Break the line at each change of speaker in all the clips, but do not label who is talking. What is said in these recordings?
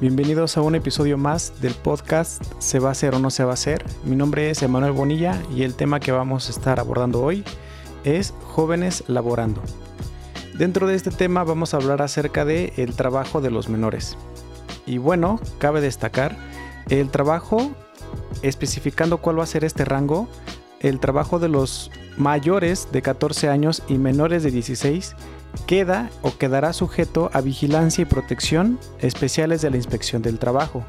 Bienvenidos a un episodio más del podcast ¿Se va a hacer o no se va a hacer? Mi nombre es Emanuel Bonilla y el tema que vamos a estar abordando hoy es jóvenes laborando. Dentro de este tema vamos a hablar acerca del el trabajo de los menores. Y bueno, cabe destacar el trabajo, especificando cuál va a ser este rango, el trabajo de los mayores de 14 años y menores de 16 queda o quedará sujeto a vigilancia y protección especiales de la inspección del trabajo.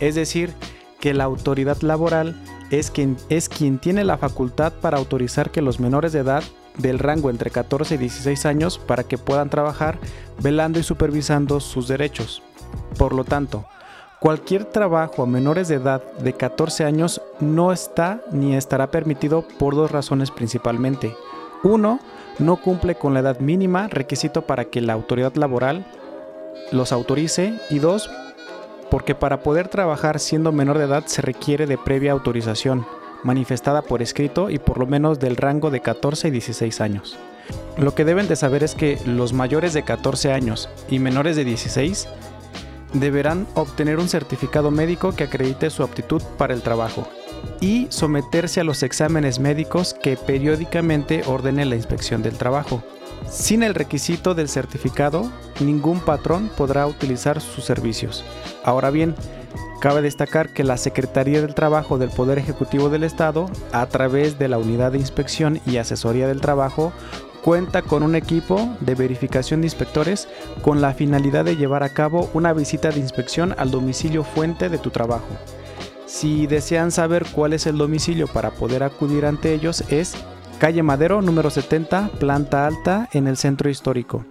Es decir, que la autoridad laboral es quien, es quien tiene la facultad para autorizar que los menores de edad del rango entre 14 y 16 años para que puedan trabajar velando y supervisando sus derechos. Por lo tanto, cualquier trabajo a menores de edad de 14 años no está ni estará permitido por dos razones principalmente. Uno, no cumple con la edad mínima requisito para que la autoridad laboral los autorice y dos, porque para poder trabajar siendo menor de edad se requiere de previa autorización manifestada por escrito y por lo menos del rango de 14 y 16 años. Lo que deben de saber es que los mayores de 14 años y menores de 16 deberán obtener un certificado médico que acredite su aptitud para el trabajo y someterse a los exámenes médicos que periódicamente ordene la inspección del trabajo. Sin el requisito del certificado, ningún patrón podrá utilizar sus servicios. Ahora bien, cabe destacar que la Secretaría del Trabajo del Poder Ejecutivo del Estado, a través de la Unidad de Inspección y Asesoría del Trabajo, cuenta con un equipo de verificación de inspectores con la finalidad de llevar a cabo una visita de inspección al domicilio fuente de tu trabajo. Si desean saber cuál es el domicilio para poder acudir ante ellos es calle Madero número 70, planta alta en el centro histórico.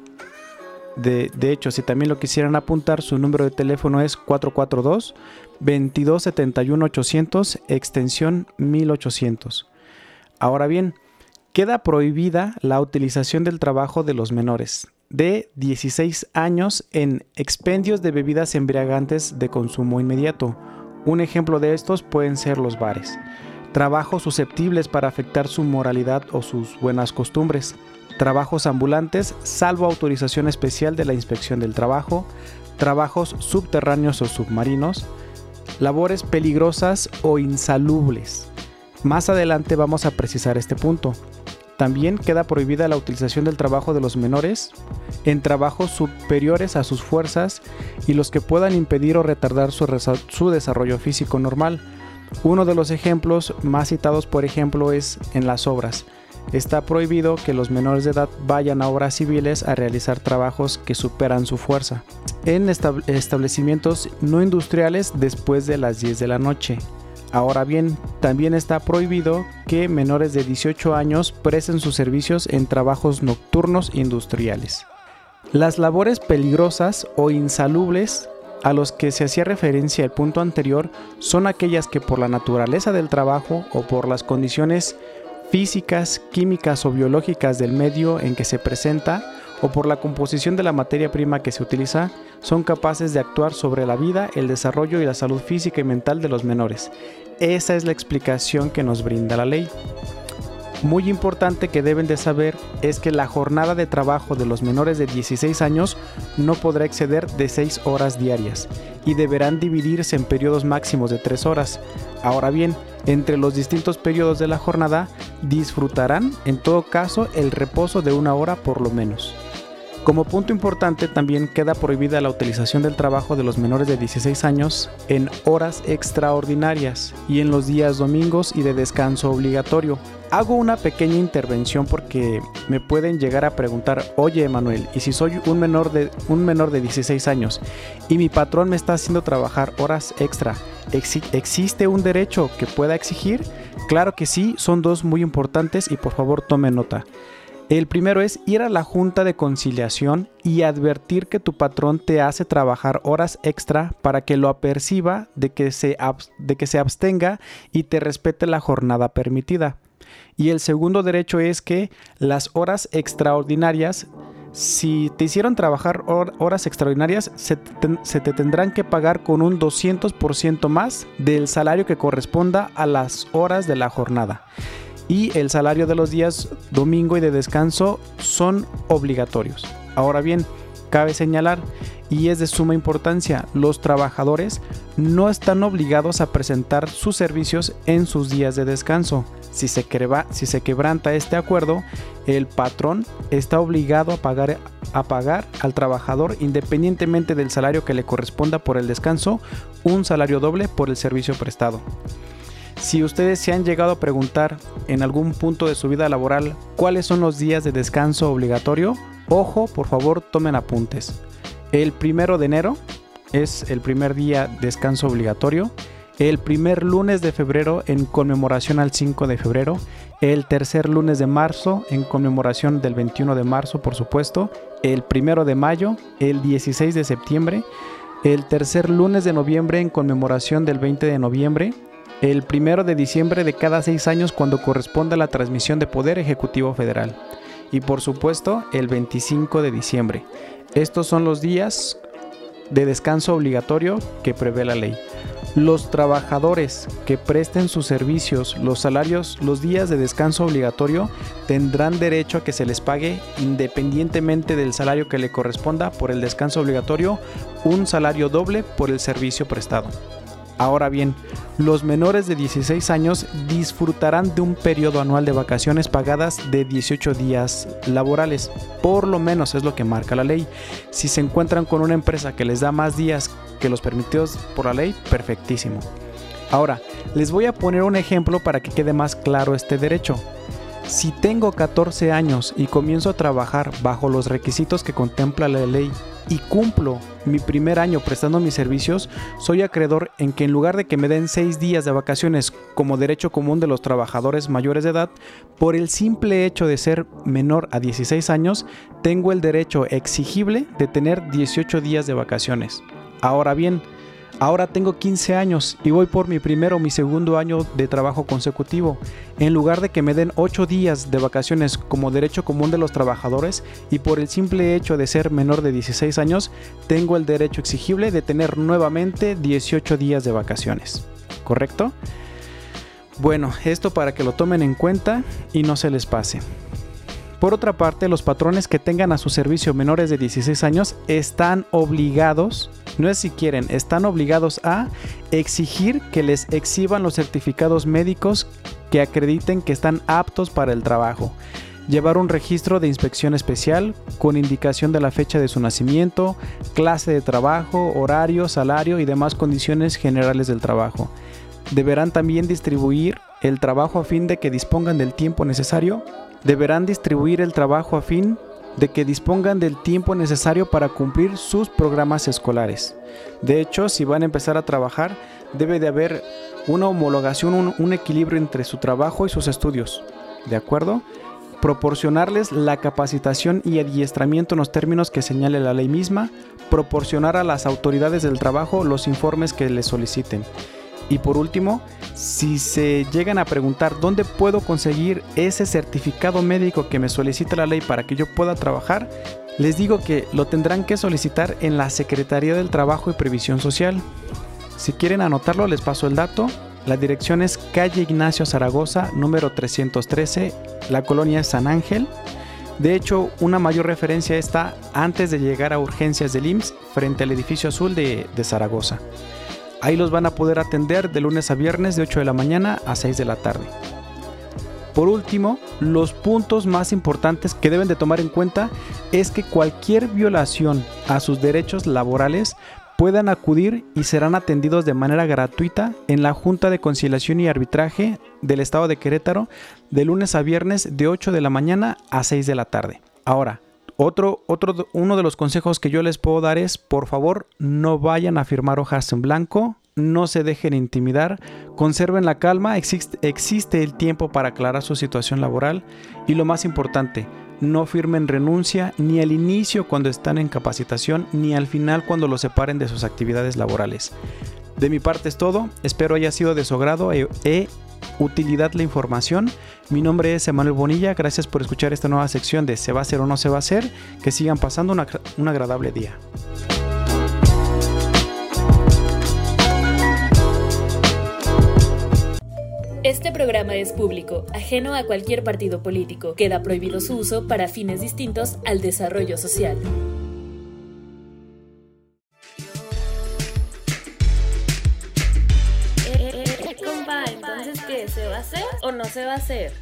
De, hecho, si también lo quisieran apuntar, su número de teléfono es 442 2271 800 extensión 1800. Ahora bien, queda prohibida la utilización del trabajo de los menores de 16 años en expendios de bebidas embriagantes de consumo inmediato un ejemplo de estos pueden ser los bares. Trabajos susceptibles para afectar su moralidad o sus buenas costumbres. Trabajos ambulantes, salvo autorización especial de la inspección del trabajo. Trabajos subterráneos o submarinos. Labores peligrosas o insalubles. Más adelante vamos a precisar este punto. También queda prohibida la utilización del trabajo de los menores en trabajos superiores a sus fuerzas y los que puedan impedir o retardar su, desarrollo físico normal. Uno de los ejemplos más citados, por ejemplo, es en las obras. Está prohibido que los menores de edad vayan a obras civiles a realizar trabajos que superan su fuerza. En establecimientos no industriales después de las 10 de la noche. Ahora bien, también está prohibido que menores de 18 años presten sus servicios en trabajos nocturnos industriales. Las labores peligrosas o insalubles a los que se hacía referencia el punto anterior son aquellas que por la naturaleza del trabajo o por las condiciones físicas, químicas o biológicas del medio en que se presenta o por la composición de la materia prima que se utiliza, son capaces de actuar sobre la vida, el desarrollo y la salud física y mental de los menores. Esa es la explicación que nos brinda la ley. Muy importante que deben de saber es que la jornada de trabajo de los menores de 16 años no podrá exceder de 6 horas diarias y deberán dividirse en periodos máximos de 3 horas. Ahora bien, entre los distintos periodos de la jornada disfrutarán en todo caso el reposo de una hora por lo menos. Como punto importante también queda prohibida la utilización del trabajo de los menores de 16 años en horas extraordinarias y en los días domingos y de descanso obligatorio. Hago una pequeña intervención porque me pueden llegar a preguntar, oye Emanuel, ¿y si soy un menor, de, un menor de 16 años y mi patrón me está haciendo trabajar horas extra? ¿Existe un derecho que pueda exigir? Claro que sí, son dos muy importantes y por favor tome nota. El primero es ir a la junta de conciliación y advertir que tu patrón te hace trabajar horas extra para que lo aperciba de que se, de que se abstenga y te respete la jornada permitida. Y el segundo derecho es que las horas extraordinarias si te hicieron trabajar horas extraordinarias, se te, tendrán que pagar con un 200% más del salario que corresponda a las horas de la jornada. Y el salario de los días domingo y de descanso son obligatorios. Ahora bien, cabe señalar, y es de suma importancia, los trabajadores no están obligados a presentar sus servicios en sus días de descanso. Si se, si se quebranta este acuerdo, el patrón está obligado a pagar, a pagar al trabajador, independientemente del salario que le corresponda por el descanso, un salario doble por el servicio prestado. Si ustedes se han llegado a preguntar en algún punto de su vida laboral cuáles son los días de descanso obligatorio, ojo, por favor tomen apuntes. El primero de enero es el primer día descanso obligatorio. El primer lunes de febrero en conmemoración al 5 de febrero, el tercer lunes de marzo en conmemoración del 21 de marzo, por supuesto, el primero de mayo, el 16 de septiembre, el tercer lunes de noviembre en conmemoración del 20 de noviembre, el primero de diciembre de cada seis años cuando corresponde la transmisión de poder ejecutivo federal y por supuesto el 25 de diciembre. Estos son los días de descanso obligatorio que prevé la ley. Los trabajadores que presten sus servicios, los salarios, los días de descanso obligatorio tendrán derecho a que se les pague independientemente del salario que le corresponda por el descanso obligatorio, un salario doble por el servicio prestado. Ahora bien, los menores de 16 años disfrutarán de un periodo anual de vacaciones pagadas de 18 días laborales. Por lo menos es lo que marca la ley. Si se encuentran con una empresa que les da más días que los permitidos por la ley, perfectísimo. Ahora, les voy a poner un ejemplo para que quede más claro este derecho. Si tengo 14 años y comienzo a trabajar bajo los requisitos que contempla la ley y cumplo mi primer año prestando mis servicios, soy acreedor en que en lugar de que me den 6 días de vacaciones como derecho común de los trabajadores mayores de edad, por el simple hecho de ser menor a 16 años, tengo el derecho exigible de tener 18 días de vacaciones. Ahora bien, Ahora tengo 15 años y voy por mi primero o mi segundo año de trabajo consecutivo. En lugar de que me den 8 días de vacaciones como derecho común de los trabajadores y por el simple hecho de ser menor de 16 años, tengo el derecho exigible de tener nuevamente 18 días de vacaciones. ¿Correcto? Bueno, esto para que lo tomen en cuenta y no se les pase. Por otra parte, los patrones que tengan a su servicio menores de 16 años están obligados no es si quieren, están obligados a exigir que les exhiban los certificados médicos que acrediten que están aptos para el trabajo. Llevar un registro de inspección especial con indicación de la fecha de su nacimiento, clase de trabajo, horario, salario y demás condiciones generales del trabajo. Deberán también distribuir el trabajo a fin de que dispongan del tiempo necesario. Deberán distribuir el trabajo a fin de que dispongan del tiempo necesario para cumplir sus programas escolares. De hecho, si van a empezar a trabajar, debe de haber una homologación, un, equilibrio entre su trabajo y sus estudios. ¿De acuerdo? Proporcionarles la capacitación y adiestramiento en los términos que señale la ley misma, proporcionar a las autoridades del trabajo los informes que les soliciten y por último, si se llegan a preguntar dónde puedo conseguir ese certificado médico que me solicita la ley para que yo pueda trabajar, les digo que lo tendrán que solicitar en la Secretaría del Trabajo y Previsión Social. Si quieren anotarlo, les paso el dato. La dirección es calle Ignacio Zaragoza, número 313, la colonia San Ángel. De hecho, una mayor referencia está antes de llegar a urgencias del IMSS frente al edificio azul de, de Zaragoza. Ahí los van a poder atender de lunes a viernes de 8 de la mañana a 6 de la tarde. Por último, los puntos más importantes que deben de tomar en cuenta es que cualquier violación a sus derechos laborales puedan acudir y serán atendidos de manera gratuita en la Junta de Conciliación y Arbitraje del Estado de Querétaro de lunes a viernes de 8 de la mañana a 6 de la tarde. Ahora, otro, otro, uno de los consejos que yo les puedo dar es, por favor, no vayan a firmar hojas en blanco, no se dejen intimidar, conserven la calma, existe, existe el tiempo para aclarar su situación laboral y lo más importante, no firmen renuncia ni al inicio cuando están en capacitación ni al final cuando los separen de sus actividades laborales. De mi parte es todo, espero haya sido de su agrado e, e utilidad la información. Mi nombre es Emanuel Bonilla, gracias por escuchar esta nueva sección de Se va a hacer o no se va a hacer, que sigan pasando un agradable día.
Este programa es público, ajeno a cualquier partido político. Queda prohibido su uso para fines distintos al desarrollo social. O no se va a hacer?